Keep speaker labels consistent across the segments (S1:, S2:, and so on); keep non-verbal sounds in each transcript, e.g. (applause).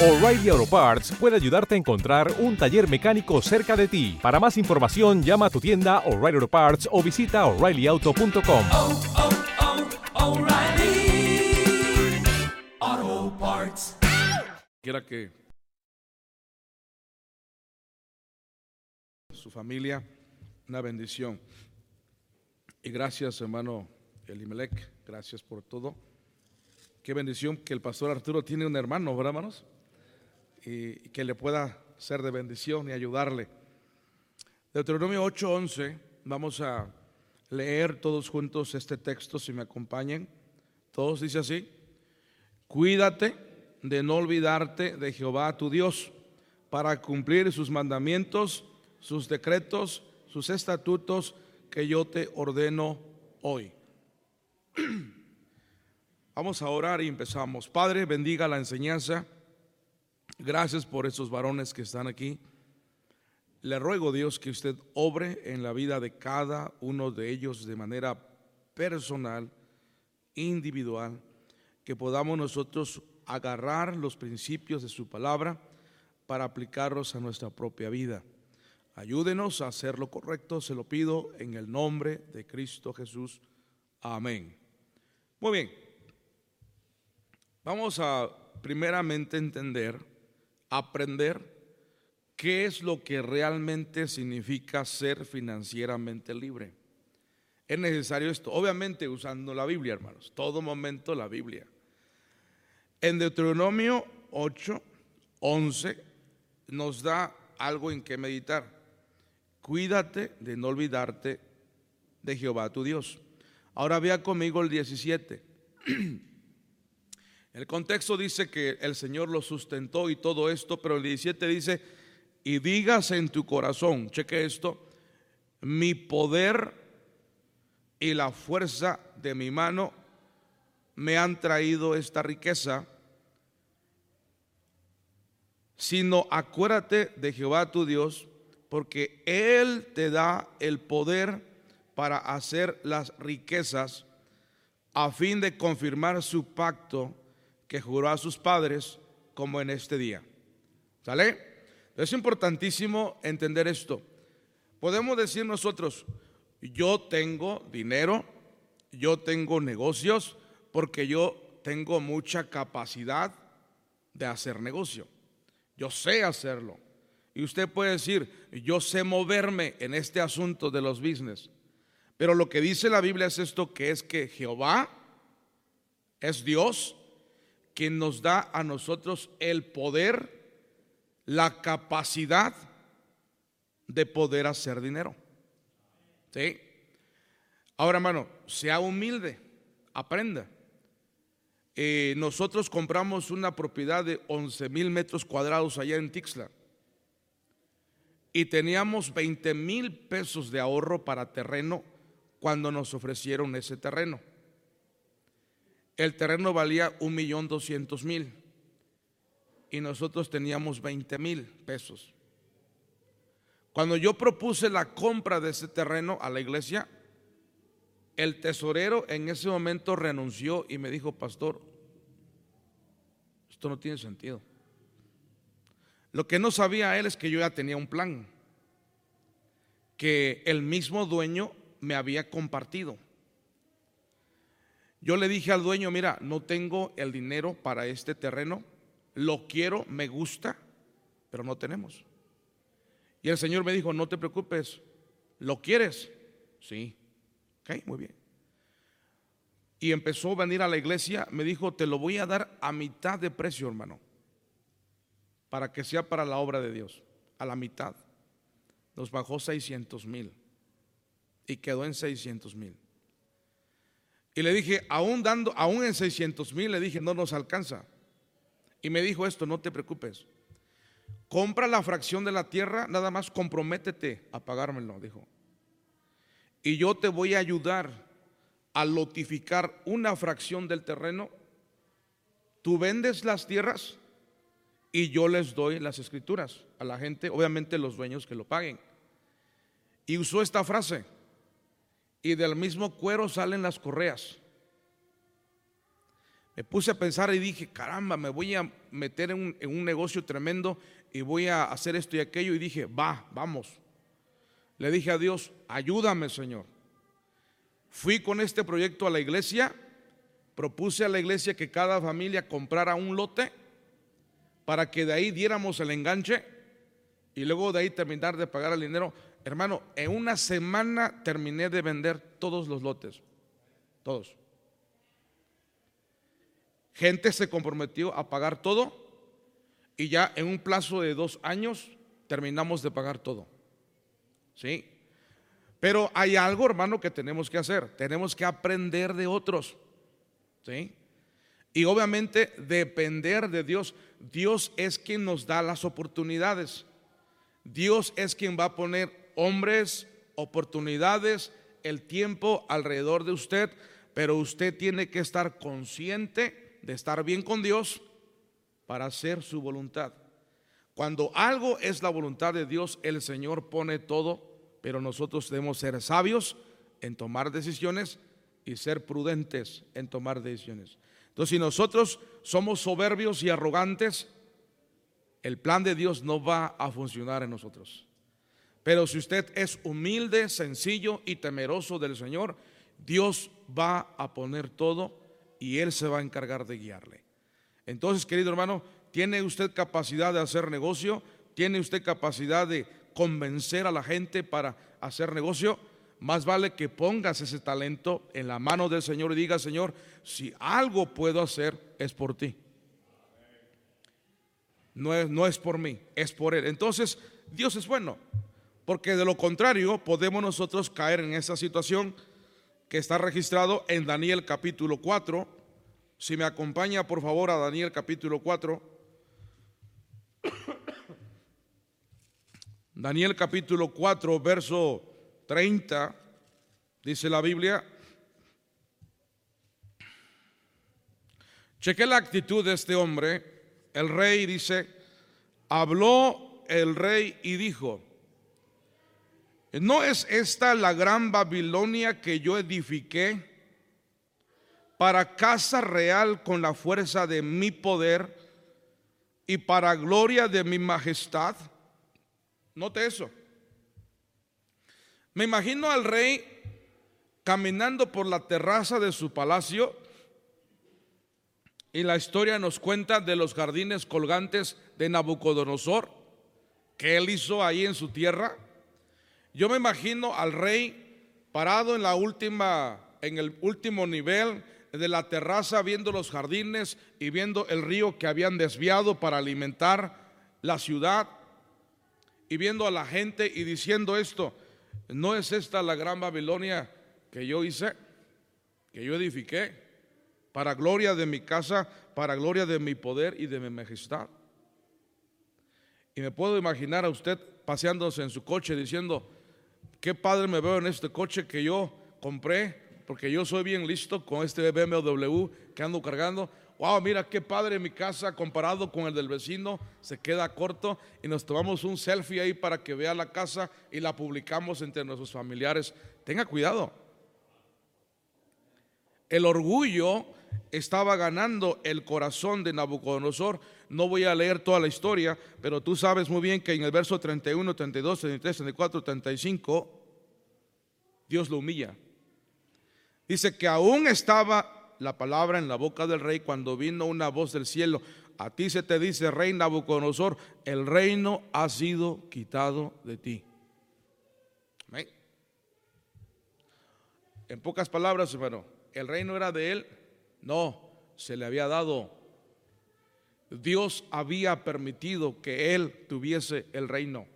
S1: O'Reilly Auto Parts puede ayudarte a encontrar un taller mecánico cerca de ti. Para más información, llama a tu tienda O'Reilly Auto Parts o visita oreillyauto.com.
S2: oh, oh, Parts.
S3: Quiera que su familia, una bendición. Y gracias, hermano Elimelech, gracias por todo. Qué bendición que el pastor Arturo tiene un hermano, ¿verdad, hermanos? Y, que le pueda ser de bendición y ayudarle. Deuteronomio 8:11, vamos a leer todos juntos este texto, si me acompañan. Todos dice así, cuídate de no olvidarte de Jehová tu Dios para cumplir sus mandamientos, sus decretos, sus estatutos que yo te ordeno hoy. (clears throat) Vamos a orar y empezamos. Padre, bendiga la enseñanza. Gracias por esos varones que están aquí. Le ruego, Dios, que usted obre en la vida de cada uno de ellos de manera personal, individual, que podamos nosotros agarrar los principios de su palabra para aplicarlos a nuestra propia vida. Ayúdenos a hacer lo correcto, se lo pido en el nombre de Cristo Jesús. Amén. Muy bien. Vamos a primeramente entender, aprender qué es lo que realmente significa ser financieramente libre. Es necesario esto, obviamente usando la Biblia, hermanos, todo momento la Biblia. En Deuteronomio 8, 11 nos da algo en que meditar. Cuídate de no olvidarte de Jehová tu Dios. Ahora vea conmigo el 17. (clears throat) El contexto dice que el Señor lo sustentó y todo esto, pero el 17 dice, y digas en tu corazón, cheque esto, mi poder y la fuerza de mi mano me han traído esta riqueza, sino acuérdate de Jehová tu Dios, porque Él te da el poder para hacer las riquezas a fin de confirmar su pacto que juró a sus padres como en este día. ¿Sale? Es importantísimo entender esto. Podemos decir nosotros, yo tengo dinero, yo tengo negocios, porque yo tengo mucha capacidad de hacer negocio. Yo sé hacerlo. Y usted puede decir, yo sé moverme en este asunto de los business. Pero lo que dice la Biblia es esto, que es que Jehová es Dios quien nos da a nosotros el poder, la capacidad de poder hacer dinero. ¿Sí? Ahora, hermano, sea humilde, aprenda. Eh, nosotros compramos una propiedad de 11 mil metros cuadrados allá en Tixla y teníamos 20 mil pesos de ahorro para terreno cuando nos ofrecieron ese terreno. El terreno valía un millón doscientos mil y nosotros teníamos 20 mil pesos. Cuando yo propuse la compra de ese terreno a la iglesia, el tesorero en ese momento renunció y me dijo, pastor, esto no tiene sentido. Lo que no sabía él es que yo ya tenía un plan, que el mismo dueño me había compartido. Yo le dije al dueño, mira, no tengo el dinero para este terreno, lo quiero, me gusta, pero no tenemos. Y el Señor me dijo, no te preocupes, ¿lo quieres? Sí. Ok, muy bien. Y empezó a venir a la iglesia, me dijo, te lo voy a dar a mitad de precio, hermano, para que sea para la obra de Dios, a la mitad. Nos bajó 600 mil y quedó en 600 mil. Y le dije, aún dando, aún en 600 mil, le dije, no nos alcanza. Y me dijo esto, no te preocupes. Compra la fracción de la tierra, nada más comprométete a pagármelo, dijo. Y yo te voy a ayudar a lotificar una fracción del terreno. Tú vendes las tierras y yo les doy las escrituras a la gente, obviamente los dueños que lo paguen. Y usó esta frase, y del mismo cuero salen las correas. Me puse a pensar y dije, caramba, me voy a meter en un, negocio tremendo y voy a hacer esto y aquello. Y dije, va, vamos. Le dije a Dios, ayúdame Señor. Fui con este proyecto a la iglesia, propuse a la iglesia que cada familia comprara un lote para que de ahí diéramos el enganche y luego de ahí terminar de pagar el dinero. Hermano, en una semana terminé de vender todos los lotes, todos. Gente se comprometió a pagar todo y ya en un plazo de dos años terminamos de pagar todo. ¿Sí? Pero hay algo, hermano, que tenemos que hacer. Tenemos que aprender de otros. ¿Sí? Y obviamente depender de Dios. Dios es quien nos da las oportunidades. Dios es quien va a poner hombres, oportunidades, el tiempo alrededor de usted, pero usted tiene que estar consciente de estar bien con Dios para hacer su voluntad. Cuando algo es la voluntad de Dios, el Señor pone todo, pero nosotros debemos ser sabios en tomar decisiones y ser prudentes en tomar decisiones. Entonces, si nosotros somos soberbios y arrogantes, el plan de Dios no va a funcionar en nosotros. Pero si usted es humilde, sencillo y temeroso del Señor, Dios va a poner todo y Él se va a encargar de guiarle. Entonces, querido hermano, ¿tiene usted capacidad de hacer negocio? ¿Tiene usted capacidad de convencer a la gente para hacer negocio? más vale que pongas ese talento en la mano del Señor y diga, Señor, si algo puedo hacer es por ti. No es, no es por mí, es por Él. Entonces, Dios es bueno, porque de lo contrario podemos nosotros caer en esa situación que está registrado en Daniel capítulo 4. Si me acompaña por favor a Daniel capítulo 4. (coughs) Daniel capítulo 4, verso 30, dice la Biblia. Cheque la actitud de este hombre. El rey dice, habló el rey y dijo, ¿no es esta la gran Babilonia que yo edifiqué para casa real con la fuerza de mi poder y para gloria de mi majestad? Note eso. Me imagino al rey caminando por la terraza de su palacio y la historia nos cuenta de los jardines colgantes de Nabucodonosor que él hizo ahí en su tierra. Yo me imagino al rey parado en la última en el último nivel de la terraza viendo los jardines y viendo el río que habían desviado para alimentar la ciudad y viendo a la gente y diciendo esto, ¿No es esta la gran Babilonia que yo hice, que yo edifiqué, para gloria de mi casa, para gloria de mi poder y de mi majestad? Y me puedo imaginar a usted paseándose en su coche diciendo, qué padre me veo en este coche que yo compré, porque yo soy bien listo con este BMW que ando cargando wow, mira qué padre mi casa comparado con el del vecino, se queda corto y nos tomamos un selfie ahí para que vea la casa y la publicamos entre nuestros familiares. Tenga cuidado. El orgullo estaba ganando el corazón de Nabucodonosor. No voy a leer toda la historia, pero tú sabes muy bien que en el verso 31, 32, 33, 34, 35, Dios lo humilla. Dice que aún estaba la palabra en la boca del rey cuando vino una voz del cielo. A ti se te dice, rey Nabucodonosor, el reino ha sido quitado de ti. En pocas palabras, hermano, ¿el reino era de él? No, se le había dado. Dios había permitido que él tuviese el reino.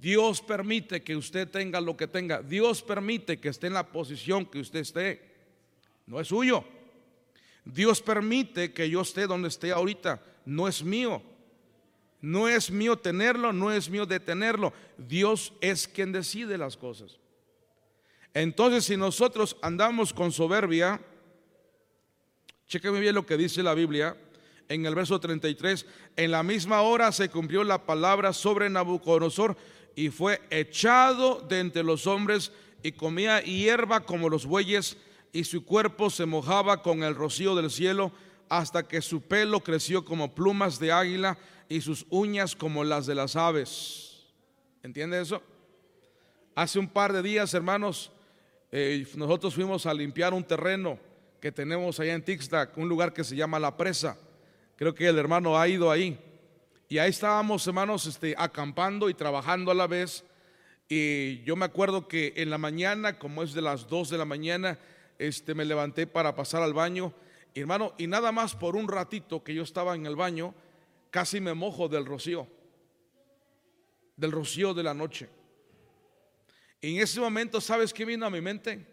S3: Dios permite que usted tenga lo que tenga. Dios permite que esté en la posición que usted esté no es suyo. Dios permite que yo esté donde esté ahorita. No es mío. No es mío tenerlo, no es mío detenerlo. Dios es quien decide las cosas. Entonces, si nosotros andamos con soberbia, chequenme bien lo que dice la Biblia en el verso 33. En la misma hora se cumplió la palabra sobre Nabucodonosor y fue echado de entre los hombres y comía hierba como los bueyes y su cuerpo se mojaba con el rocío del cielo hasta que su pelo creció como plumas de águila y sus uñas como las de las aves. ¿Entiende eso? Hace un par de días, hermanos, eh, nosotros fuimos a limpiar un terreno que tenemos allá en Tixtac, un lugar que se llama La Presa. Creo que el hermano ha ido ahí. Y ahí estábamos, hermanos, este, acampando y trabajando a la vez. Y yo me acuerdo que en la mañana, como es de las 2 de la mañana, este, me levanté para pasar al baño. hermano, y nada más por un ratito que yo estaba en el baño, casi me mojo del rocío, del rocío de la noche. Y en ese momento, ¿sabes qué vino a mi mente?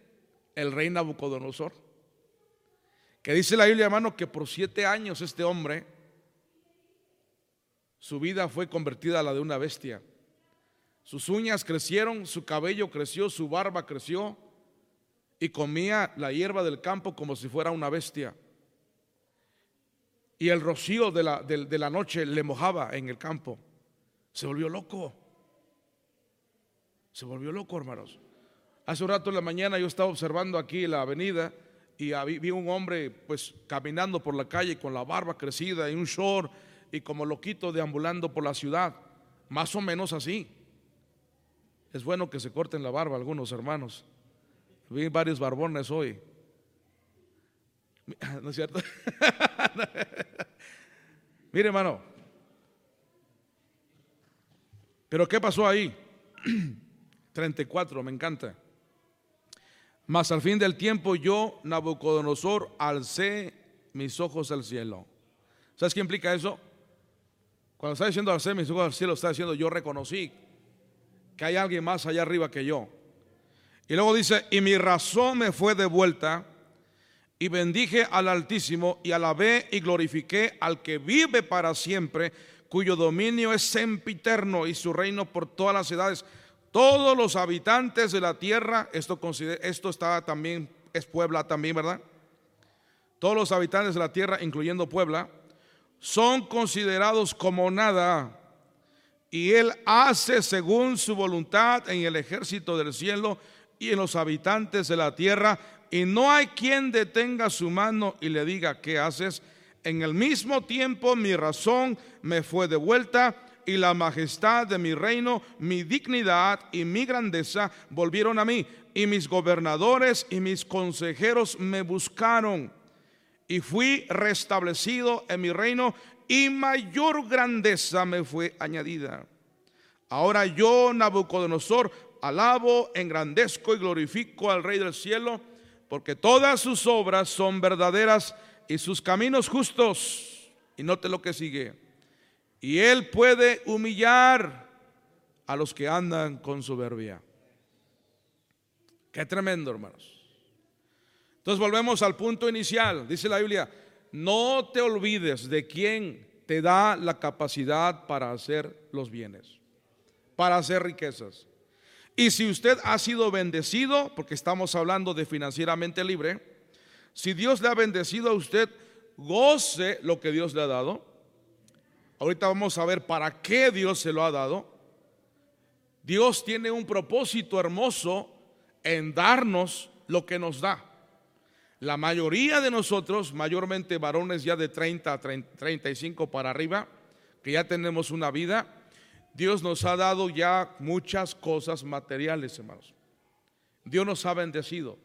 S3: El rey Nabucodonosor. Que dice la Biblia, hermano, que por siete años este hombre, su vida fue convertida a la de una bestia. Sus uñas crecieron, su cabello creció, su barba creció y comía la hierba del campo como si fuera una bestia. Y el rocío de la, de la noche le mojaba en el campo. Se volvió loco. Se volvió loco, hermanos. Hace un rato en la mañana yo estaba observando aquí la avenida y vi un hombre pues caminando por la calle con la barba crecida y un short y como loquito deambulando por la ciudad, más o menos así. Es bueno que se corten la barba algunos hermanos. Vi varios barbones hoy. (laughs) ¿No es cierto? (laughs) Mire, hermano. Pero ¿qué pasó ahí? (clears throat) 34, me encanta. Mas al fin del tiempo yo, Nabucodonosor, alcé mis ojos al cielo. ¿Sabes qué implica eso? Cuando está diciendo alcé mis ojos al cielo, está diciendo yo reconocí que hay alguien más allá arriba que yo. Y luego dice, y mi razón me fue devuelta y bendije al Altísimo y alabé y glorifiqué al que vive para siempre, cuyo dominio es sempiterno y su reino por todas las edades. Todos los habitantes de la tierra, esto, está también, es Puebla también, ¿verdad? Todos los habitantes de la tierra, incluyendo Puebla, son considerados como nada. Y Él hace según su voluntad en el ejército del cielo y en los habitantes de la tierra. Y no hay quien detenga su mano y le diga, ¿qué haces? En el mismo tiempo mi razón me fue devuelta y la majestad de mi reino, mi dignidad y mi grandeza volvieron a mí. Y mis gobernadores y mis consejeros me buscaron. Y fui restablecido en mi reino y mayor grandeza me fue añadida. Ahora yo, Nabucodonosor, alabo, engrandezco y glorifico al Rey del cielo, porque todas sus obras son verdaderas y sus caminos justos. Y note lo que sigue y Él puede humillar a los que andan con soberbia. Qué tremendo, hermanos. Entonces volvemos al punto inicial. Dice la Biblia, no te olvides de quién te da la capacidad para hacer los bienes, para hacer riquezas. Y si usted ha sido bendecido, porque estamos hablando de financieramente libre, si Dios le ha bendecido a usted, goce lo que Dios le ha dado Ahorita vamos a ver para qué Dios se lo ha dado. Dios tiene un propósito hermoso en darnos lo que nos da. La mayoría de nosotros, mayormente varones ya de 30 a 35 para arriba, que ya tenemos una vida, Dios nos ha dado ya muchas cosas materiales, hermanos. Dios nos ha bendecido.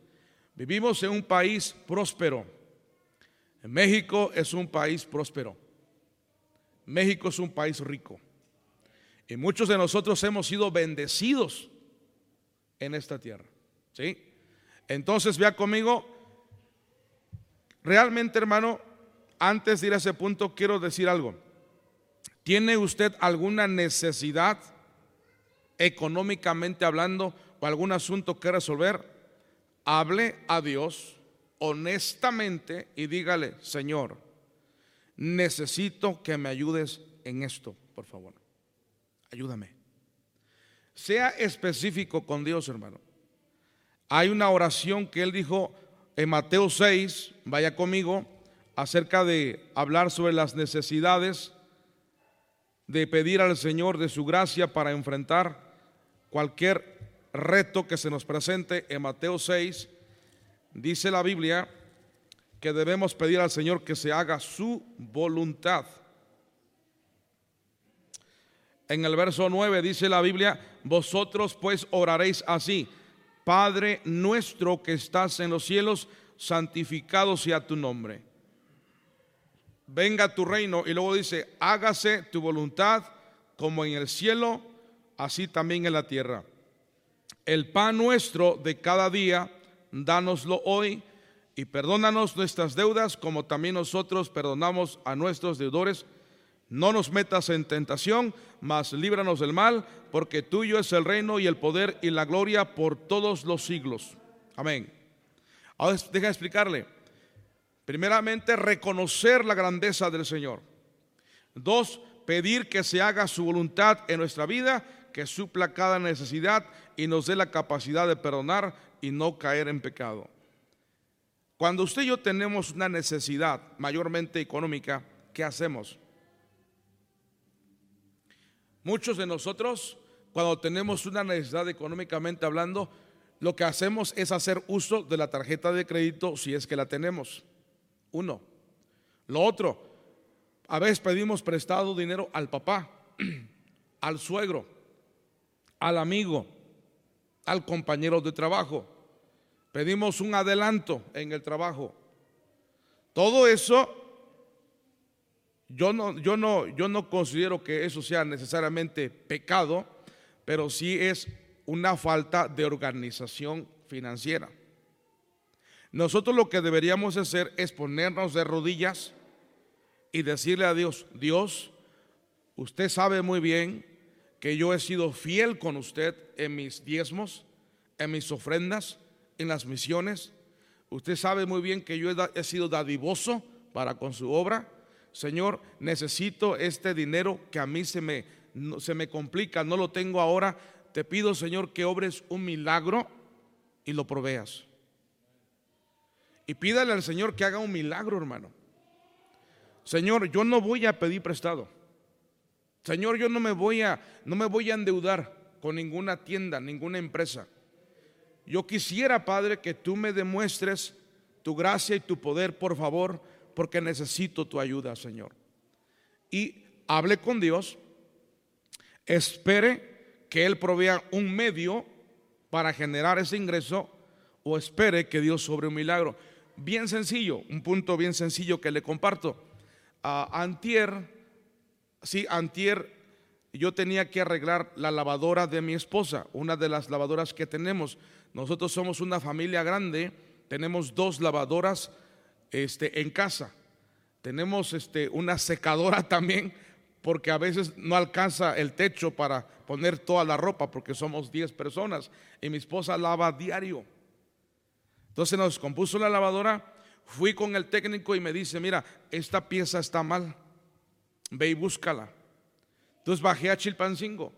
S3: Vivimos en un país próspero. México es un país próspero. México es un país rico. Y muchos de nosotros hemos sido bendecidos en esta tierra. ¿Sí? Entonces, vea conmigo, realmente hermano, antes de ir a ese punto, quiero decir algo. ¿Tiene usted alguna necesidad económicamente hablando o algún asunto que resolver? Hable a Dios honestamente y dígale, Señor, necesito que me ayudes en esto, por favor. Ayúdame. Sea específico con Dios, hermano. Hay una oración que él dijo en Mateo 6, vaya conmigo, acerca de hablar sobre las necesidades, de pedir al Señor de su gracia para enfrentar cualquier reto que se nos presente en Mateo 6, dice la Biblia que debemos pedir al Señor que se haga su voluntad. En el verso 9 dice la Biblia, vosotros pues oraréis así, Padre nuestro que estás en los cielos, santificado sea tu nombre. Venga tu reino y luego dice, hágase tu voluntad como en el cielo, así también en la tierra. El pan nuestro de cada día, dánoslo hoy y perdónanos nuestras deudas como también nosotros perdonamos a nuestros deudores. No nos metas en tentación, mas líbranos del mal, porque tuyo es el reino y el poder y la gloria por todos los siglos. Amén. Ahora deja explicarle. Primeramente, reconocer la grandeza del Señor. Dos, pedir que se haga su voluntad en nuestra vida, que supla cada necesidad y nos dé la capacidad de perdonar y no caer en pecado. Cuando usted y yo tenemos una necesidad mayormente económica, ¿qué hacemos? Muchos de nosotros, cuando tenemos una necesidad económicamente hablando, lo que hacemos es hacer uso de la tarjeta de crédito si es que la tenemos. Uno. Lo otro, a veces pedimos prestado dinero al papá, (clears throat) al suegro, al amigo, al compañero de trabajo. Pedimos un adelanto en el trabajo. Todo eso, yo no, yo no, yo no considero que eso sea necesariamente pecado, pero sí es una falta de organización financiera. Nosotros lo que deberíamos hacer es ponernos de rodillas y decirle a Dios, Dios, usted sabe muy bien que yo he sido fiel con usted en mis diezmos, en mis ofrendas, en las misiones. Usted sabe muy bien que yo he, sido dadivoso para con su obra. Señor, necesito este dinero que a mí se me, se me complica, no lo tengo ahora. Te pido, Señor, que obres un milagro y lo proveas. Y pídale al Señor que haga un milagro, hermano. Señor, yo no voy a pedir prestado. Señor, yo no me voy a no me voy a endeudar con ninguna tienda, ninguna empresa. Yo quisiera, Padre, que tú me demuestres tu gracia y tu poder, por favor, porque necesito tu ayuda, Señor. Y hable con Dios, espere que Él provea un medio para generar ese ingreso o espere que Dios sobre un milagro bien sencillo, un punto bien sencillo que le comparto. antier, sí, antier, yo tenía que arreglar la lavadora de mi esposa, una de las lavadoras que tenemos. Nosotros somos una familia grande, tenemos dos lavadoras este, en casa. Tenemos este, una secadora (laughs) también, porque a veces no alcanza el techo para poner toda la ropa, porque somos 10 personas y mi esposa lava diario. Entonces nos compuso la lavadora, fui con el técnico y me dice, mira, esta pieza está mal, ve y búscala. Entonces bajé a Chilpancingo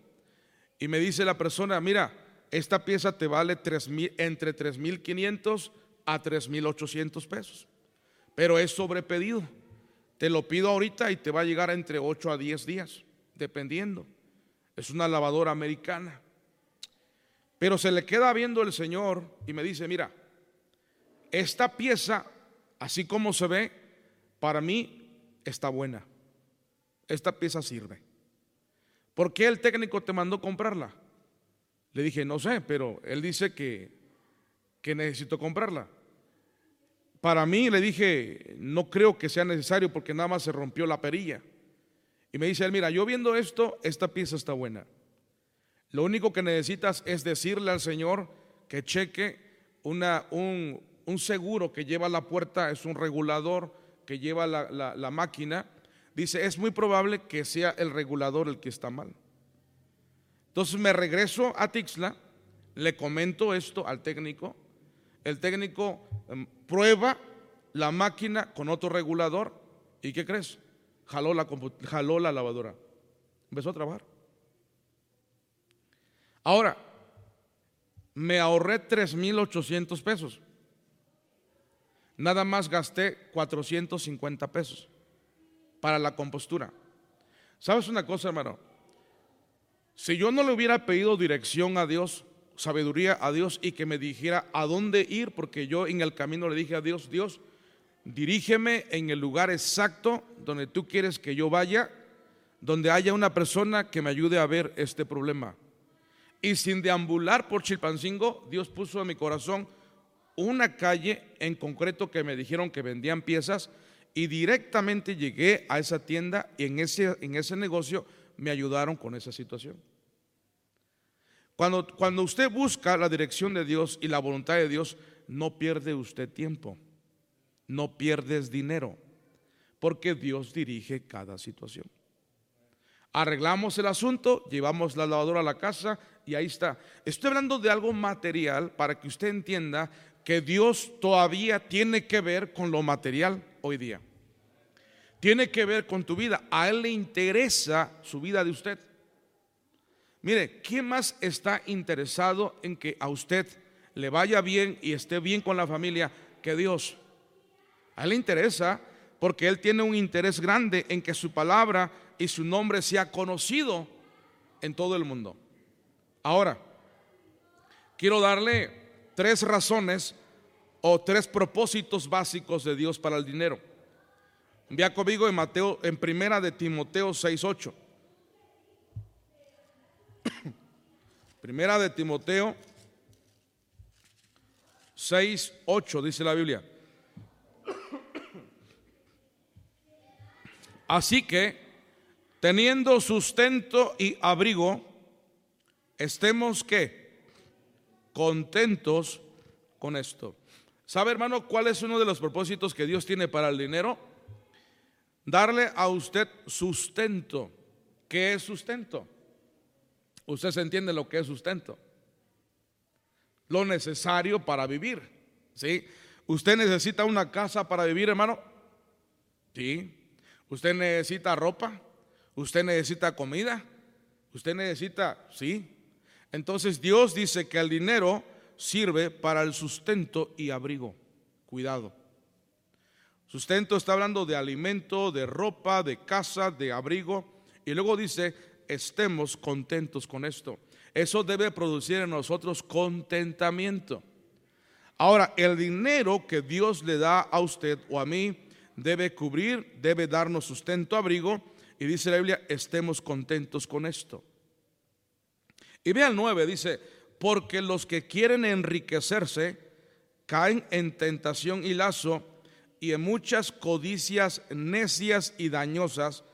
S3: y me dice la persona, mira, esta pieza te vale entre 3.500 a 3.800 pesos, pero es sobrepedido. Te lo pido ahorita y te va a llegar entre 8 a 10 días, dependiendo. Es una lavadora americana. Pero se le queda viendo el Señor y me dice, mira, esta pieza, así como se ve, para mí está buena. Esta pieza sirve. ¿Por qué el técnico te mandó comprarla? Le dije, no sé, pero él dice que, que necesito comprarla. Para mí le dije, no creo que sea necesario porque nada más se rompió la perilla. Y me dice él, mira, yo viendo esto, esta pieza está buena. Lo único que necesitas es decirle al Señor que cheque una, un, un seguro que lleva la puerta, es un regulador que lleva la, máquina, dice, es muy probable que sea el regulador el que está mal. Entonces me regreso a Tixla, le comento esto al técnico El técnico em, prueba la máquina con otro regulador y ¿qué crees? Jaló la, jaló la lavadora. Empezó a trabajar. Ahora, me ahorré 3.800 pesos. Nada más gasté 450 pesos para la compostura. ¿Sabes una cosa, hermano? Si yo no le hubiera pedido dirección a Dios, sabiduría a Dios y que me dijera a dónde ir, porque yo en el camino le dije a Dios, Dios, dirígeme en el lugar exacto donde tú quieres que yo vaya, donde haya una persona que me ayude a ver este problema. Y sin deambular por Chilpancingo, Dios puso en mi corazón una calle en concreto que me dijeron que vendían piezas y directamente llegué a esa tienda y en ese, en ese negocio me ayudaron con esa situación. Cuando, cuando usted busca la dirección de Dios y la voluntad de Dios, no pierde usted tiempo, no pierdes dinero, porque Dios dirige cada situación. Arreglamos el asunto, llevamos la lavadora a la casa y ahí está. Estoy hablando de algo material para que usted entienda que Dios todavía tiene que ver con lo material hoy día. Tiene que ver con tu vida. A Él le interesa su vida de usted. Mire, ¿quién más está interesado en que a usted le vaya bien y esté bien con la familia que Dios? A Él le interesa porque Él tiene un interés grande en que su palabra y su nombre sea conocido en todo el mundo. Ahora, quiero darle tres razones o tres propósitos básicos de Dios para el dinero. Vea conmigo en Mateo, en primera de Timoteo 6:8. (coughs) Primera de Timoteo 6:8 dice la Biblia. (coughs) Así que, teniendo sustento y abrigo, estemos que contentos con esto. ¿Sabe, hermano, cuál es uno de los propósitos que Dios tiene para el dinero? Darle a usted sustento. ¿Qué es sustento? Usted se entiende lo que es sustento. Lo necesario para vivir. ¿Sí? ¿Usted necesita una casa para vivir, hermano? Sí. ¿Usted necesita ropa? ¿Usted necesita comida? ¿Usted necesita, sí? Entonces Dios dice que el dinero sirve para el sustento y abrigo. Cuidado. Sustento está hablando de alimento, de ropa, de casa, de abrigo. Y luego dice, estemos contentos con esto. Eso debe producir en nosotros contentamiento. Ahora, el dinero que Dios le da a usted o a mí debe cubrir, debe darnos sustento, abrigo. Y dice la Biblia, estemos contentos con esto. Y vea el 9, dice, porque los que quieren enriquecerse caen en tentación y lazo y en muchas codicias necias y dañosas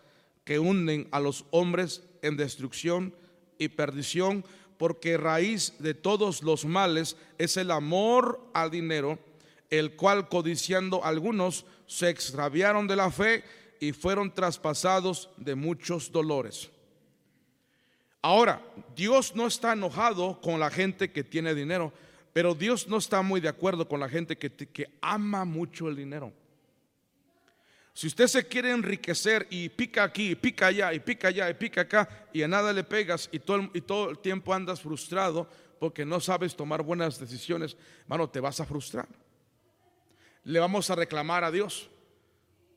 S3: que hunden a los hombres en destrucción y perdición, porque raíz de todos los males es el amor al dinero, el cual codiciando algunos se extraviaron de la fe y fueron traspasados de muchos dolores. Ahora, Dios no está enojado con la gente que tiene dinero, pero Dios no está muy de acuerdo con la gente que, que ama mucho el dinero. Si usted se quiere enriquecer y pica aquí, y pica allá, y pica allá, y pica acá, y a nada le pegas, y todo, el- y todo el tiempo andas frustrado porque no sabes tomar buenas decisiones, hermano, te vas a frustrar. Le vamos a reclamar a Dios.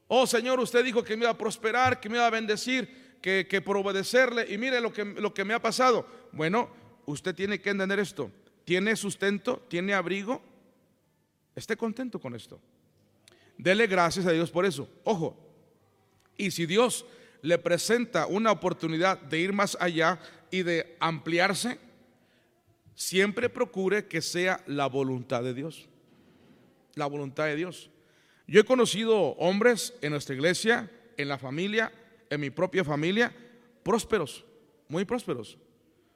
S3: Oh Señor, usted dijo que me iba a prosperar, que me iba a bendecir, que, que por obedecerle, y mire lo que, lo que me ha pasado. Bueno, usted tiene que entender esto. Tiene sustento, tiene abrigo. Esté contento con esto. Dele gracias a Dios por eso. Ojo, y si Dios le presenta una oportunidad de ir más allá y de ampliarse, siempre procure que sea la voluntad de Dios. La voluntad de Dios. Yo he conocido hombres en nuestra iglesia, en la familia, en mi propia familia, prósperos, muy prósperos.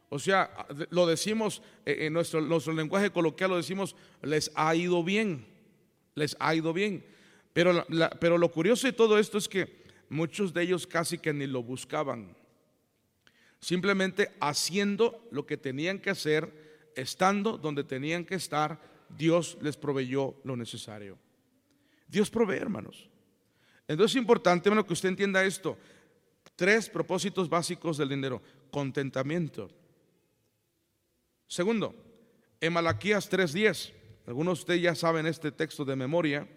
S3: O sea, lo decimos eh, en nuestro, nuestro lenguaje coloquial, lo decimos, les ha ido bien, les ha ido bien. Pero, pero lo curioso de todo esto es que muchos de ellos casi que ni lo buscaban. Simplemente haciendo lo que tenían que hacer, estando donde tenían que estar, Dios les proveyó lo necesario. Dios provee, hermanos. Entonces es importante, que usted entienda esto. Tres propósitos básicos del dinero. Contentamiento. Segundo, en Malaquías 3.10, algunos de ustedes ya saben este texto de memoria.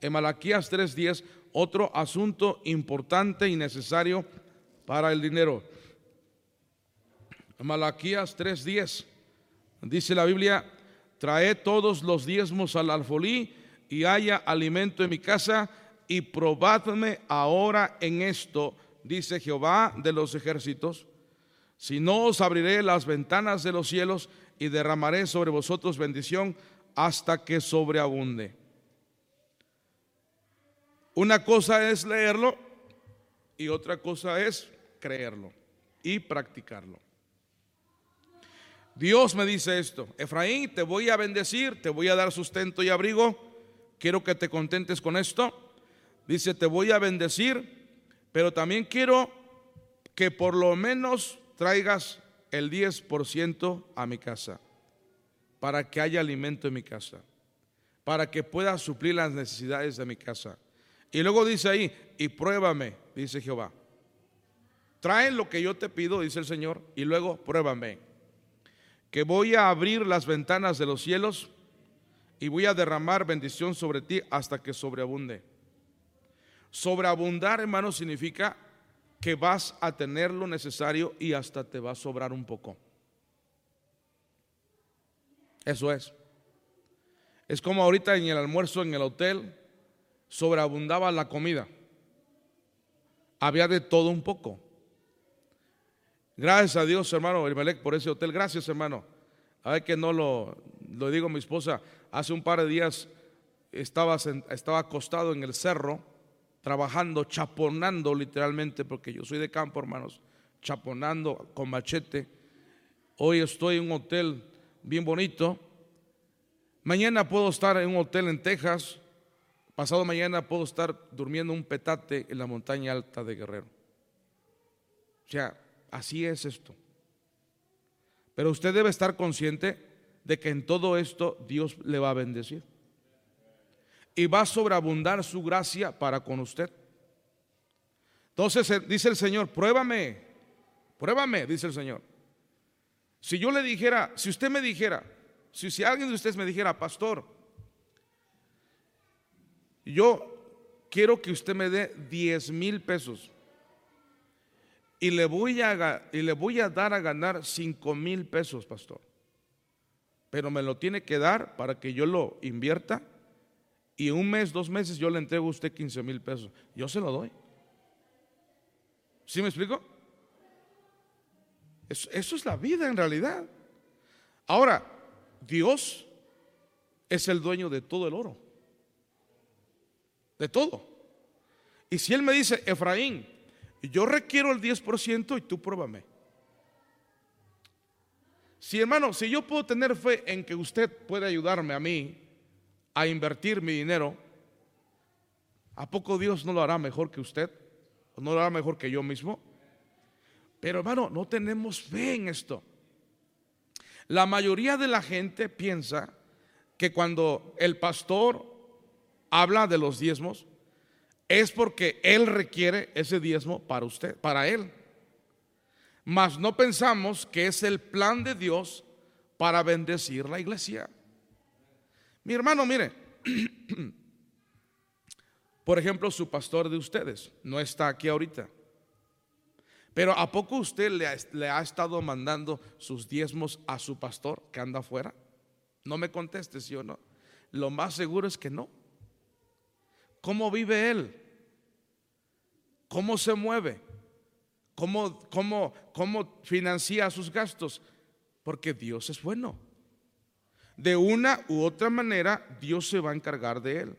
S3: En Malaquías 3.10, otro asunto importante y necesario para el dinero. En Malaquías 3.10, dice la Biblia, trae todos los diezmos al alfolí y haya alimento en mi casa y probadme ahora en esto, dice Jehová de los ejércitos, si no os abriré las ventanas de los cielos y derramaré sobre vosotros bendición hasta que sobreabunde. Una cosa es leerlo y otra cosa es creerlo y practicarlo. Dios me dice esto, Efraín, te voy a bendecir, te voy a dar sustento y abrigo, quiero que te contentes con esto. Dice, te voy a bendecir, pero también quiero que por lo menos traigas el 10% a mi casa, para que haya alimento en mi casa, para que pueda suplir las necesidades de mi casa. Y luego dice ahí, y pruébame, dice Jehová. Trae lo que yo te pido, dice el Señor, y luego pruébame. Que voy a abrir las ventanas de los cielos y voy a derramar bendición sobre ti hasta que sobreabunde. Sobreabundar, hermano, significa que vas a tener lo necesario y hasta te va a sobrar un poco. Eso es. Es como ahorita en el almuerzo en el hotel, sobreabundaba la comida. Había de todo un poco. Gracias a Dios, hermano Irmelec, por ese hotel. Gracias, hermano. A ver que no lo, lo digo a mi esposa. Hace un par de días estaba, estaba acostado en el cerro trabajando, chaponando literalmente, porque yo soy de campo, hermanos, chaponando con machete. Hoy estoy en un hotel bien bonito. Mañana puedo estar en un hotel en Texas. Pasado mañana puedo estar durmiendo un petate en la montaña alta de Guerrero. O sea, así es esto. Pero usted debe estar consciente de que en todo esto Dios le va a bendecir y va a sobreabundar su gracia para con usted. Entonces eh, dice el Señor, pruébame, pruébame, dice el Señor. Si yo le dijera, si usted me dijera, si, si alguien de ustedes me dijera, pastor, yo quiero que usted me dé 10 mil pesos y le, voy a, y le voy a dar a ganar 5 mil pesos, pastor. Pero me lo tiene que dar para que yo lo invierta y un mes, dos meses yo le entrego a usted 15 mil pesos. Yo se lo doy. ¿Sí me explico? Eso, eso, es la vida en realidad. Ahora, Dios es el dueño de todo el oro. De todo. Y si Él me dice, Efraín, yo requiero el 10% y tú pruébame. Si hermano, si yo puedo tener fe en que usted puede ayudarme a mí, a invertir mi dinero, ¿a poco Dios no lo hará mejor que usted? ¿O no lo hará mejor que yo mismo? Pero hermano, no tenemos fe en esto. La mayoría de la gente piensa que cuando el pastor habla de los diezmos, es porque él requiere ese diezmo para usted, para él. Mas no pensamos que es el plan de Dios para bendecir la iglesia. Mi hermano, mire, (clears throat) por ejemplo, su pastor de ustedes no está aquí ahorita. Pero ¿a poco usted le ha, estado mandando sus diezmos a su pastor que anda afuera? No me conteste, sí o no. Lo más seguro es que no. ¿Cómo vive él? ¿Cómo se mueve? ¿Cómo, cómo, cómo financia sus gastos? Porque Dios es bueno de una u otra manera Dios se va a encargar de él.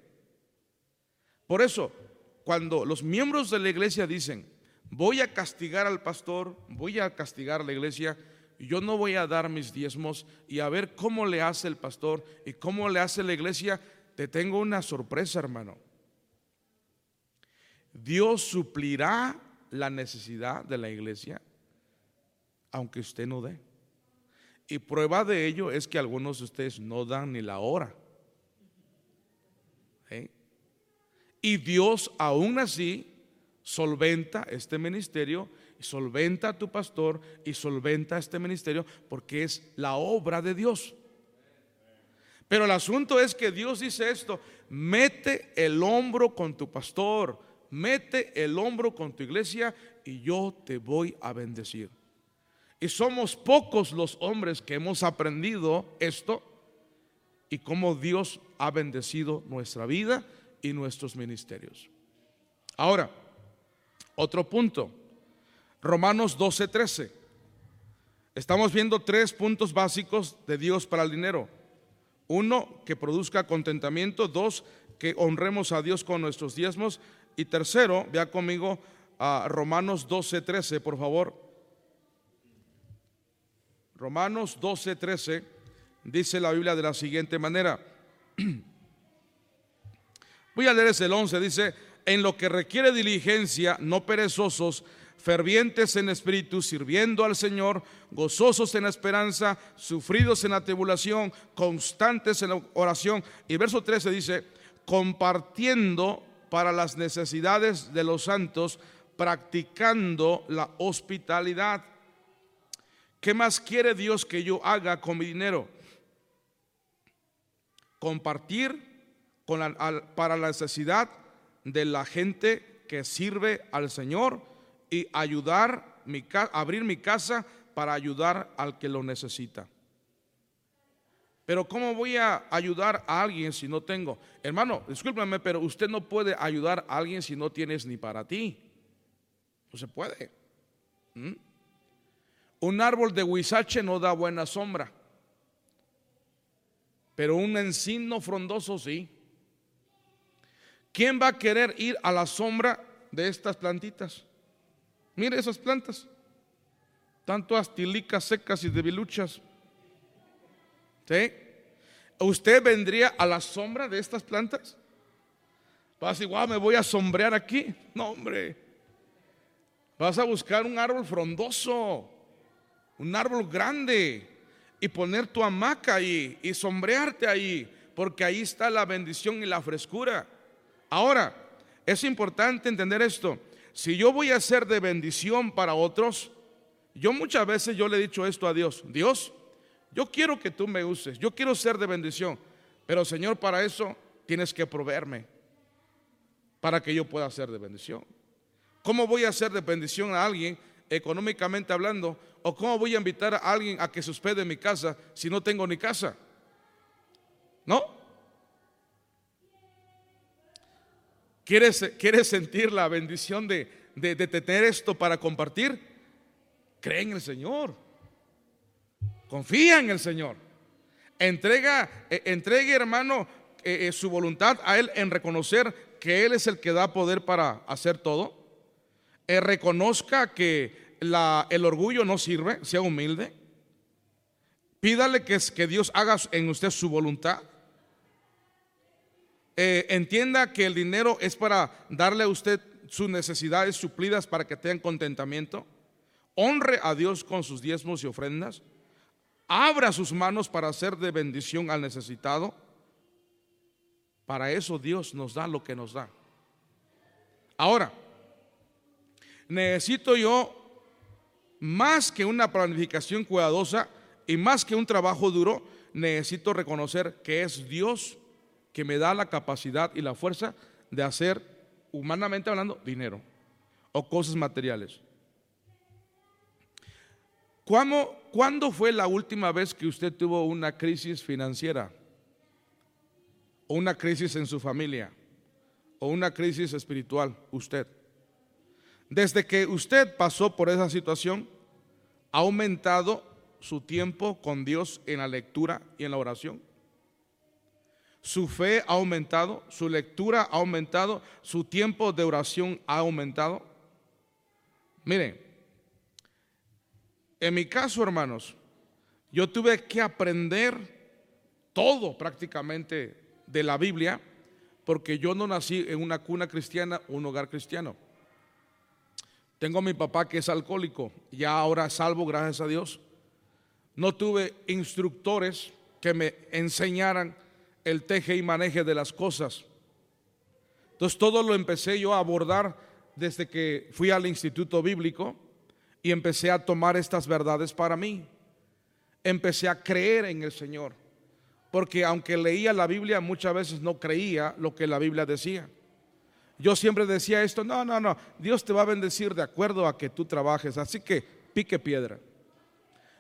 S3: Por eso, cuando los miembros de la iglesia dicen, voy a castigar al pastor, voy a castigar a la iglesia, yo no voy a dar mis diezmos y a ver cómo le hace el pastor y cómo le hace la iglesia, te tengo una sorpresa, hermano. Dios suplirá la necesidad de la iglesia, aunque usted no dé. Y prueba de ello es que algunos de ustedes no dan ni la hora. ¿Eh? Y Dios aún así solventa este ministerio, solventa a tu pastor y solventa este ministerio porque es la obra de Dios. Pero el asunto es que Dios dice esto, mete el hombro con tu pastor, mete el hombro con tu iglesia y yo te voy a bendecir. Y somos pocos los hombres que hemos aprendido esto y cómo Dios ha bendecido nuestra vida y nuestros ministerios. Ahora, otro punto, Romanos 12:13. Estamos viendo tres puntos básicos de Dios para el dinero. Uno, que produzca contentamiento. Dos, que honremos a Dios con nuestros diezmos. Y tercero, vea conmigo a Romanos 12, 13, por favor. Romanos 12, 13 dice la Biblia de la siguiente manera. (clears throat) Voy a leer el 11, dice, en lo que requiere diligencia, no perezosos, fervientes en espíritu, sirviendo al Señor, gozosos en la esperanza, sufridos en la tribulación, constantes en la oración. Y verso 13 dice, compartiendo para las necesidades de los santos, practicando la hospitalidad. ¿Qué más quiere Dios que yo haga con mi dinero? Compartir con para la necesidad de la gente que sirve al Señor y ayudar, mi, abrir mi casa para ayudar al que lo necesita. Pero ¿cómo voy a ayudar a alguien si no tengo? Hermano, discúlpeme, pero usted no puede ayudar a alguien si no tienes ni para ti. No se puede. ¿Mm? Un árbol de huizache no da buena sombra. Pero un encino frondoso sí. ¿Quién va a querer ir a la sombra de estas plantitas? Mire esas plantas. Tanto astilicas secas y debiluchas. ¿Sí? ¿Usted vendría a la sombra de estas plantas? Vas a decir, wow, me voy a sombrear aquí. No, hombre. Vas a buscar un árbol frondoso, un árbol grande, y poner tu hamaca ahí y sombrearte ahí, porque ahí está la bendición y la frescura. Ahora, es importante entender esto si yo voy a ser de bendición para otros, yo muchas veces yo le he dicho esto a Dios, Dios, yo quiero que tú me uses, yo quiero ser de bendición, pero Señor, para eso tienes que proveerme, para que yo pueda ser de bendición. ¿Cómo voy a ser de bendición a alguien económicamente hablando? ¿O cómo voy a invitar a alguien a que se hospede en mi casa si no tengo ni casa? ¿No? ¿Quieres, sentir la bendición de, tener esto para compartir? Cree en el Señor. Confía en el Señor. Entrega, eh, entregue, hermano, eh, eh, su voluntad a Él en reconocer que Él es el que da poder para hacer todo. reconozca que el orgullo no sirve, sea humilde. Pídale que, que Dios haga en usted su voluntad. Entienda que el dinero es para darle a usted sus necesidades suplidas para que tengan contentamiento. Honre a Dios con sus diezmos y ofrendas. Abra sus manos para hacer de bendición al necesitado. Para eso Dios nos da lo que nos da. Ahora, necesito yo más que una planificación cuidadosa y más que un trabajo duro, necesito reconocer que es Dios que me da la capacidad y la fuerza de hacer, humanamente hablando, dinero o cosas materiales. ¿Cuándo, ¿Cuándo, fue la última vez que usted tuvo una crisis financiera? ¿O una crisis en su familia? ¿O una crisis espiritual? Usted. Desde que usted pasó por esa situación, ha aumentado su tiempo con Dios en la lectura y en la oración su fe ha aumentado, su lectura ha aumentado, su tiempo de oración ha aumentado. Miren, en mi caso, hermanos, yo tuve que aprender todo prácticamente de la Biblia, porque yo no nací en una cuna cristiana un hogar cristiano. Tengo a mi papá que es alcohólico, ya ahora salvo, gracias a Dios. no tuve instructores que me enseñaran el teje y maneje de las cosas. Entonces todo lo empecé yo a abordar desde que fui al instituto bíblico y empecé a tomar estas verdades para mí. Empecé a creer en el Señor, porque aunque leía la Biblia muchas veces no creía lo que la Biblia decía. Yo siempre decía esto, no, no, no, Dios te va a bendecir de acuerdo a que tú trabajes, así que pique piedra.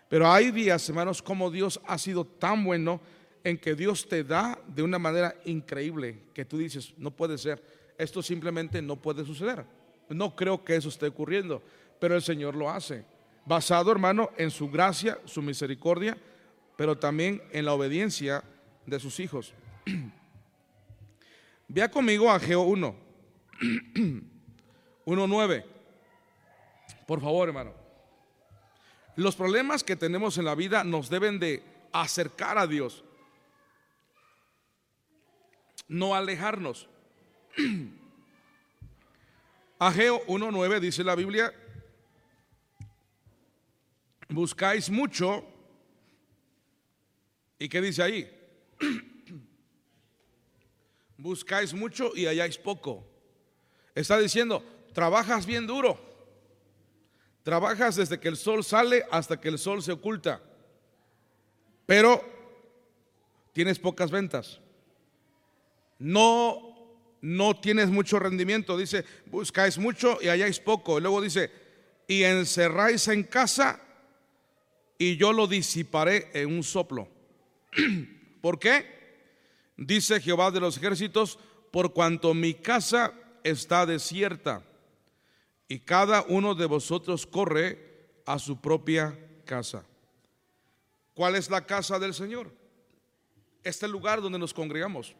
S3: Pero hay días, hermanos, como Dios ha sido tan bueno en que Dios te da de una manera increíble que tú dices, no puede ser, esto simplemente no puede suceder. No creo que eso esté ocurriendo, pero el Señor lo hace. Basado, hermano, en su gracia, su misericordia, pero también en la obediencia de sus hijos. (clears throat) Vea conmigo a Geo 1, 1.9. Por favor, hermano. Los problemas que tenemos en la vida nos deben de acercar a Dios, no alejarnos. (clears throat) Ageo 1.9 dice la Biblia, buscáis mucho, ¿y qué dice ahí? (clears throat) buscáis mucho y halláis poco. Está diciendo, trabajas bien duro, trabajas desde que el sol sale hasta que el sol se oculta, pero tienes pocas ventas. No no tienes mucho rendimiento, dice, buscáis mucho y halláis poco. Y luego dice, y encerráis en casa y yo lo disiparé en un soplo. (clears throat) ¿Por qué? Dice Jehová de los ejércitos, por cuanto mi casa está desierta y cada uno de vosotros corre a su propia casa. ¿Cuál es la casa del Señor? Este lugar donde nos congregamos.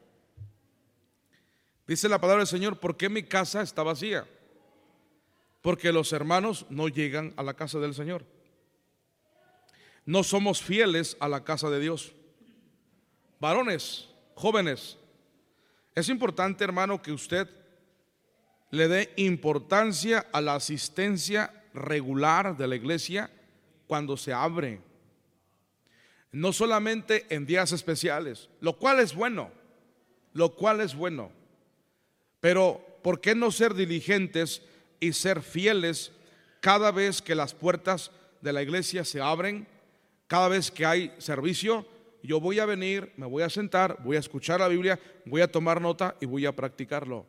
S3: Dice la palabra del Señor, ¿por qué mi casa está vacía? Porque los hermanos no llegan a la casa del Señor. No somos fieles a la casa de Dios. Varones, jóvenes, es importante, hermano, que usted le dé importancia a la asistencia regular de la iglesia cuando se abre. No solamente en días especiales, lo cual es bueno, lo cual es bueno. Pero, ¿por qué no ser diligentes y ser fieles cada vez que las puertas de la iglesia se abren? Cada vez que hay servicio, yo voy a venir, me voy a sentar, voy a escuchar la Biblia, voy a tomar nota y voy a practicarlo.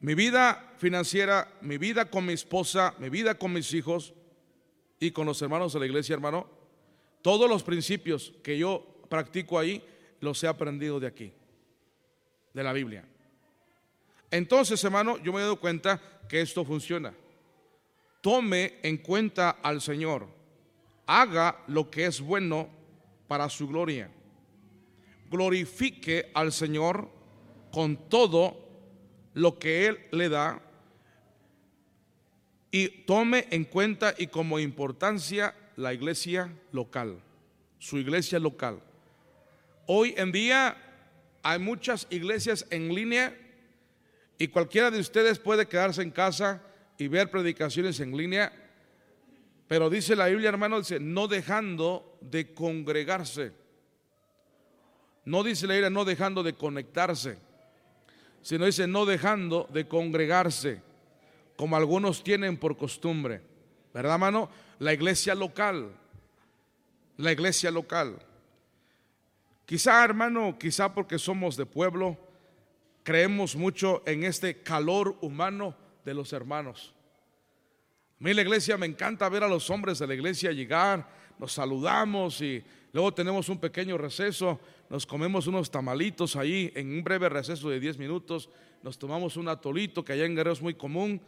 S3: Mi vida financiera, mi vida con mi esposa, mi vida con mis hijos y con los hermanos de la iglesia, hermano, todos los principios que yo practico ahí los he aprendido de aquí de la Biblia. Entonces, hermano, yo me he dado cuenta que esto funciona. Tome en cuenta al Señor. Haga lo que es bueno para su gloria. Glorifique al Señor con todo lo que Él le da. Y tome en cuenta y como importancia la iglesia local, su iglesia local. Hoy en día hay muchas iglesias en línea y cualquiera de ustedes puede quedarse en casa y ver predicaciones en línea, pero dice la Biblia, hermano, dice, no dejando de congregarse. No dice la Biblia, no dejando de conectarse, sino dice, no dejando de congregarse, como algunos tienen por costumbre. ¿Verdad, hermano? La iglesia local, la iglesia local. Quizá, hermano, quizá porque somos de pueblo, creemos mucho en este calor humano de los hermanos. A mí la iglesia me encanta ver a los hombres de la iglesia llegar, nos saludamos y luego tenemos un pequeño receso, nos comemos unos tamalitos ahí en un breve receso de 10 minutos, nos tomamos un atolito que allá en Guerrero es muy común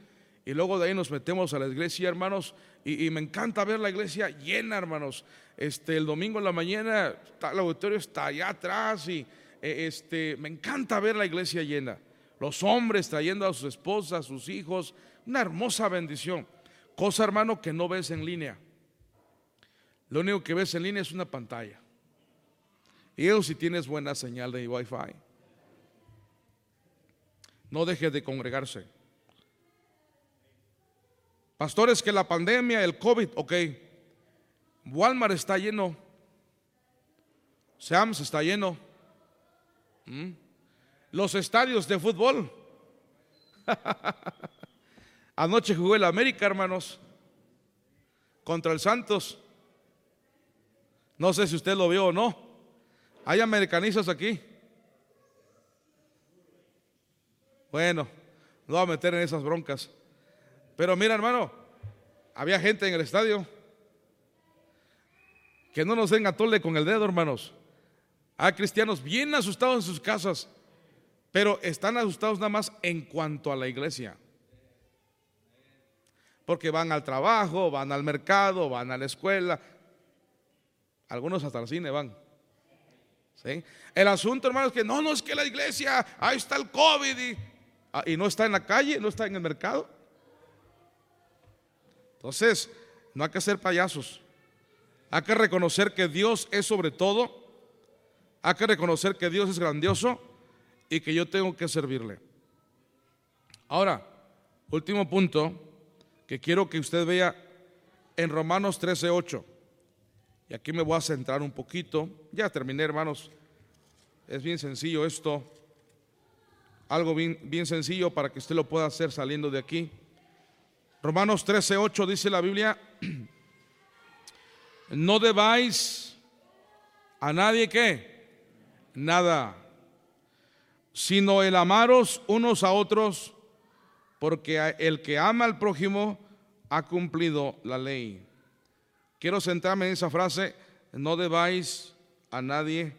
S3: y luego de ahí nos metemos a la iglesia, hermanos, y, me encanta ver la iglesia llena, hermanos. Este, el domingo en la mañana el auditorio está allá atrás y e, este, me encanta ver la iglesia llena. Los hombres trayendo a sus esposas, a sus hijos, una hermosa bendición. Cosa, hermano, que no ves en línea. Lo único que ves en línea es una pantalla. Y eso si tienes buena señal de Wi-Fi. No dejes de congregarse. Pastores, que la pandemia, el COVID, ok. Walmart está lleno. Sam's está lleno. ¿Mm? Los estadios de fútbol. (laughs) Anoche jugó el América, hermanos, contra el Santos. No sé si usted lo vio o no. Hay americanistas aquí. Bueno, no voy a meter en esas broncas. Pero mira, hermano, había gente en el estadio. Que no nos den atole con el dedo, hermanos. Hay cristianos bien asustados en sus casas, pero están asustados nada más en cuanto a la iglesia. Porque van al trabajo, van al mercado, van a la escuela. Algunos hasta al cine van. ¿Sí? El asunto, hermanos, es que no, no es que la iglesia, ahí está el COVID y, ah, y no está en la calle, no está en el mercado. Entonces, no hay que ser payasos. Hay que reconocer que Dios es sobre todo. Hay que reconocer que Dios es grandioso y que yo tengo que servirle. Ahora, último punto que quiero que usted vea en Romanos 13:8. Y aquí me voy a centrar un poquito. Ya terminé, hermanos. Es bien sencillo esto. Algo bien, sencillo para que usted lo pueda hacer saliendo de aquí. Romanos 13:8 dice la Biblia, (clears throat) no debáis a nadie que nada, sino el amaros unos a otros, porque el que ama al prójimo ha cumplido la ley. Quiero centrarme en esa frase, no debáis a nadie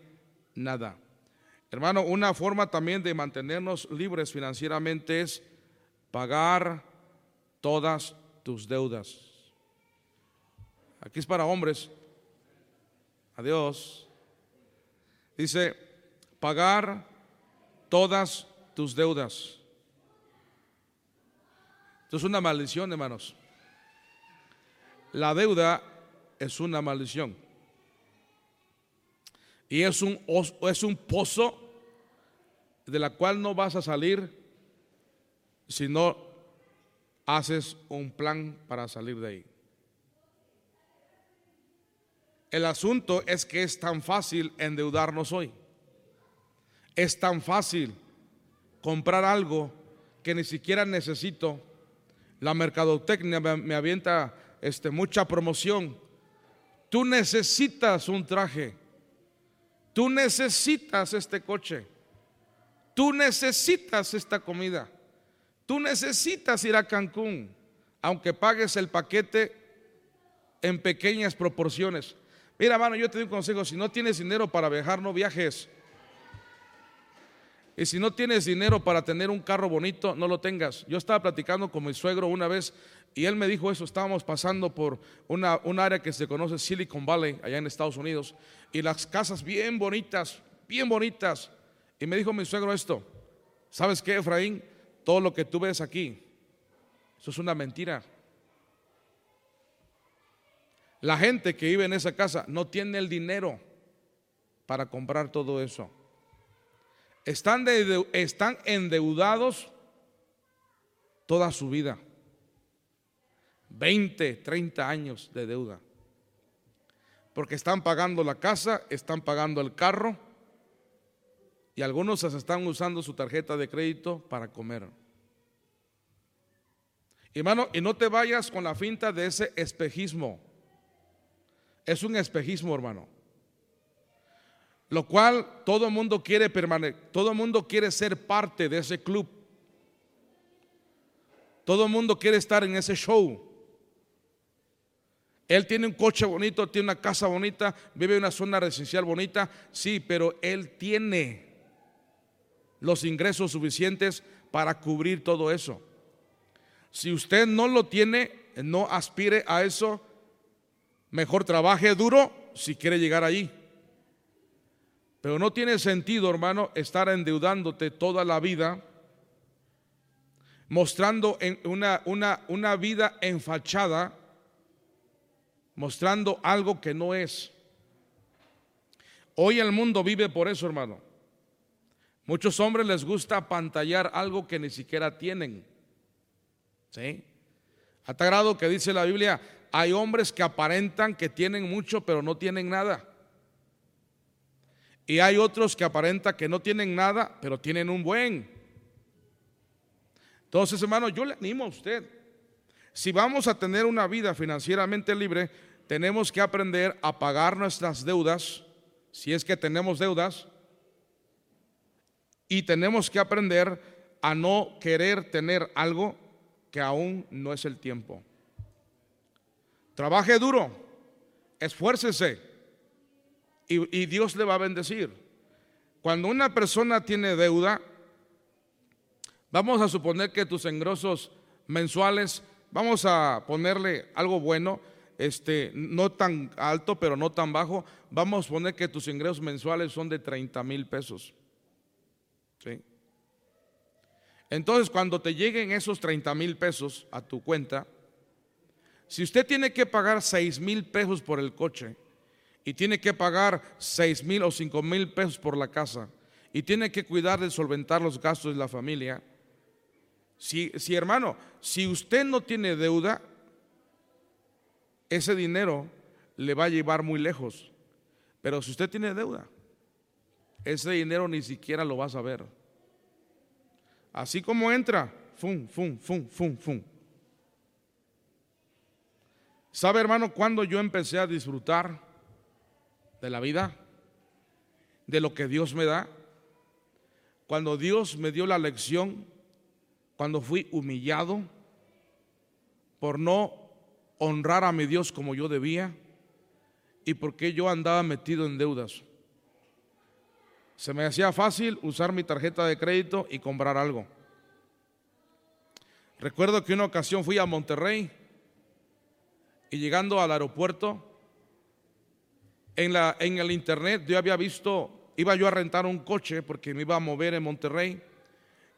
S3: nada. Hermano, una forma también de mantenernos libres financieramente es pagar todas tus deudas. Aquí es para hombres. Adiós. Dice, pagar todas tus deudas. Esto es una maldición, hermanos. La deuda es una maldición. Y es un, es un pozo de la cual no vas a salir si no haces un plan para salir de ahí. El asunto es que es tan fácil endeudarnos hoy. Es tan fácil comprar algo que ni siquiera necesito. La mercadotecnia me, avienta este, mucha promoción. Tú necesitas un traje. Tú necesitas este coche. Tú necesitas esta comida. Tú necesitas ir a Cancún, aunque pagues el paquete en pequeñas proporciones. Mira, hermano, yo te doy un consejo, si no tienes dinero para viajar, no viajes. Y si no tienes dinero para tener un carro bonito, no lo tengas. Yo estaba platicando con mi suegro una vez y él me dijo eso, estábamos pasando por una, un área que se conoce Silicon Valley, allá en Estados Unidos, y las casas bien bonitas, bien bonitas. Y me dijo mi suegro esto, ¿sabes qué, Efraín? Todo lo que tú ves aquí, eso es una mentira. La gente que vive en esa casa no tiene el dinero para comprar todo eso. Están, están endeudados toda su vida. 20, 30 años de deuda. Porque están pagando la casa, están pagando el carro y algunos están usando su tarjeta de crédito para comer. Hermano, y no te vayas con la finta de ese espejismo. Es un espejismo, hermano. Lo cual todo mundo quiere permanecer, todo mundo quiere ser parte de ese club. Todo mundo quiere estar en ese show. Él tiene un coche bonito, tiene una casa bonita, vive en una zona residencial bonita, sí, pero él tiene los ingresos suficientes para cubrir todo eso. Si usted no lo tiene, no aspire a eso, Mejor trabaje duro si quiere llegar allí. Pero no tiene sentido, hermano, estar endeudándote toda la vida, mostrando una, una, una vida mostrando algo que no es. Hoy el mundo vive por eso, hermano. Muchos hombres les gusta pantallar algo que ni siquiera tienen. ¿Sí? A grado que dice la Biblia, hay hombres que aparentan que tienen mucho, pero no tienen nada. Y hay otros que aparentan que no tienen nada, pero tienen un buen. Entonces, hermano, yo le animo a usted. Si vamos a tener una vida financieramente libre, tenemos que aprender a pagar nuestras deudas, si es que tenemos deudas, y tenemos que aprender a no querer tener algo que aún no es el tiempo. Trabaje duro, esfuércese y, Dios le va a bendecir. Cuando una persona tiene deuda, vamos a suponer que tus engrosos mensuales, vamos a ponerle algo bueno, este, no tan alto, pero no tan bajo, vamos a poner que tus ingresos mensuales son de 30 mil pesos. ¿Sí? Entonces, cuando te lleguen esos 30 mil pesos a tu cuenta, si usted tiene que pagar 6 mil pesos por el coche y tiene que pagar 6 mil o 5 mil pesos por la casa y tiene que cuidar de solventar los gastos de la familia, si, si hermano, si usted no tiene deuda, ese dinero le va a llevar muy lejos. Pero si usted tiene deuda, ese dinero ni siquiera lo va a saber. Así como entra, fum, fum, fum, fum, fum. ¿Sabe, hermano, cuando yo empecé a disfrutar de la vida? De lo que Dios me da. Cuando Dios me dio la lección, cuando fui humillado por no honrar a mi Dios como yo debía y porque yo andaba metido en deudas. Se me hacía fácil usar mi tarjeta de crédito y comprar algo. Recuerdo que una ocasión fui a Monterrey y llegando al aeropuerto, en, la, en el internet yo había visto, iba yo a rentar un coche porque me iba a mover en Monterrey.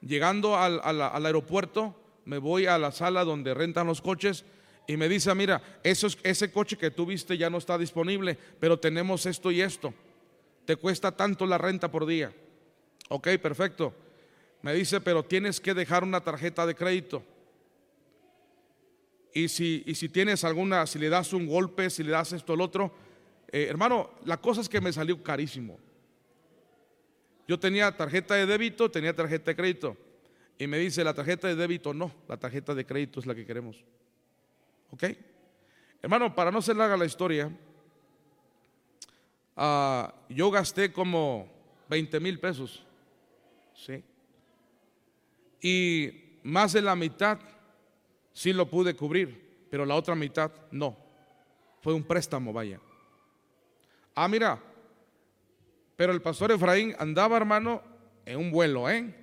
S3: Llegando al, al aeropuerto, me voy a la sala donde rentan los coches y me dice, mira, ese coche que tú viste ya no está disponible, pero tenemos esto y esto te cuesta tanto la renta por día. Ok, perfecto. Me dice, pero tienes que dejar una tarjeta de crédito. Y si, y si tienes alguna, si le das un golpe, si le das esto o otro, eh, hermano, la cosa es que me salió carísimo. Yo tenía tarjeta de débito, tenía tarjeta de crédito. Y me dice, la tarjeta de débito no, la tarjeta de crédito es la que queremos. ¿Ok? Hermano, para no ser larga la historia, Ah, yo gasté como 20 mil pesos. ¿sí? Y más de la mitad sí lo pude cubrir, pero la otra mitad no. Fue un préstamo, vaya. Ah, mira, pero el pastor Efraín andaba, hermano, en un vuelo, ¿eh?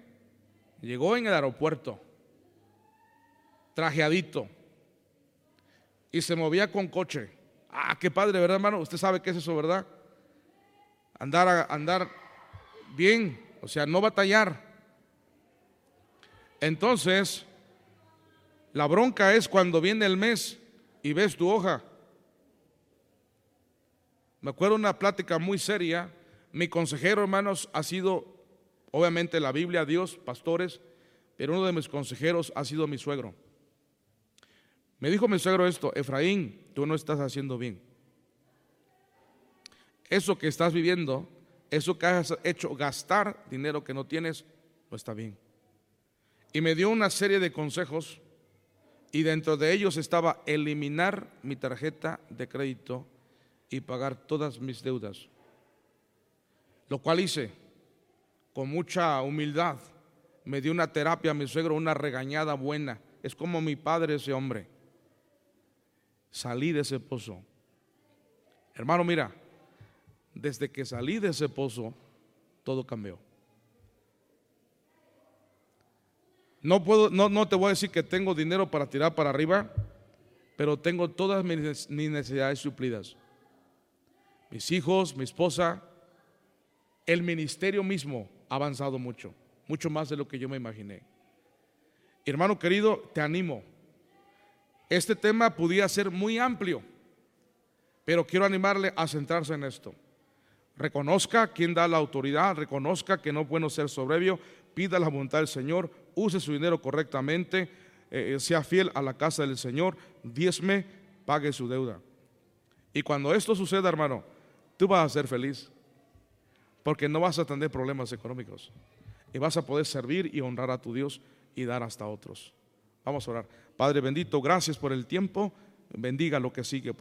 S3: Llegó en el aeropuerto, trajeadito, y se movía con coche. Ah, qué padre, ¿verdad, hermano? Usted sabe qué es eso, ¿verdad? andar, andar bien, o sea, no batallar. Entonces, la bronca es cuando viene el mes y ves tu hoja. Me acuerdo una plática muy seria. Mi consejero, hermanos, ha sido, obviamente, la Biblia, Dios, pastores, pero uno de mis consejeros ha sido mi suegro. Me dijo mi suegro esto, Efraín, tú no estás haciendo bien eso que estás viviendo, eso que has hecho gastar dinero que no tienes, no está bien. Y me dio una serie de consejos y dentro de ellos estaba eliminar mi tarjeta de crédito y pagar todas mis deudas. Lo cual hice con mucha humildad. Me dio una terapia a mi suegro, una regañada buena. Es como mi padre ese hombre. Salí de ese pozo. Hermano, mira, desde que salí de ese pozo, todo cambió. No, puedo, no, no te voy a decir que tengo dinero para tirar para arriba, pero tengo todas mis necesidades suplidas. Mis hijos, mi esposa, el ministerio mismo ha avanzado mucho, mucho más de lo que yo me imaginé. Hermano querido, te animo. Este tema podía ser muy amplio, pero quiero animarle a centrarse en esto. Reconozca quién da la autoridad, reconozca que no bueno ser soberbio, pida la voluntad del Señor, use su dinero correctamente, eh, eh, sea fiel a la casa del Señor, diezme pague su deuda. Y cuando esto suceda, hermano, tú vas a ser feliz. Porque no vas a tener problemas económicos. Y vas a poder servir y honrar a tu Dios y dar hasta otros. Vamos a orar. Padre bendito, gracias por el tiempo. Bendiga lo que sigue.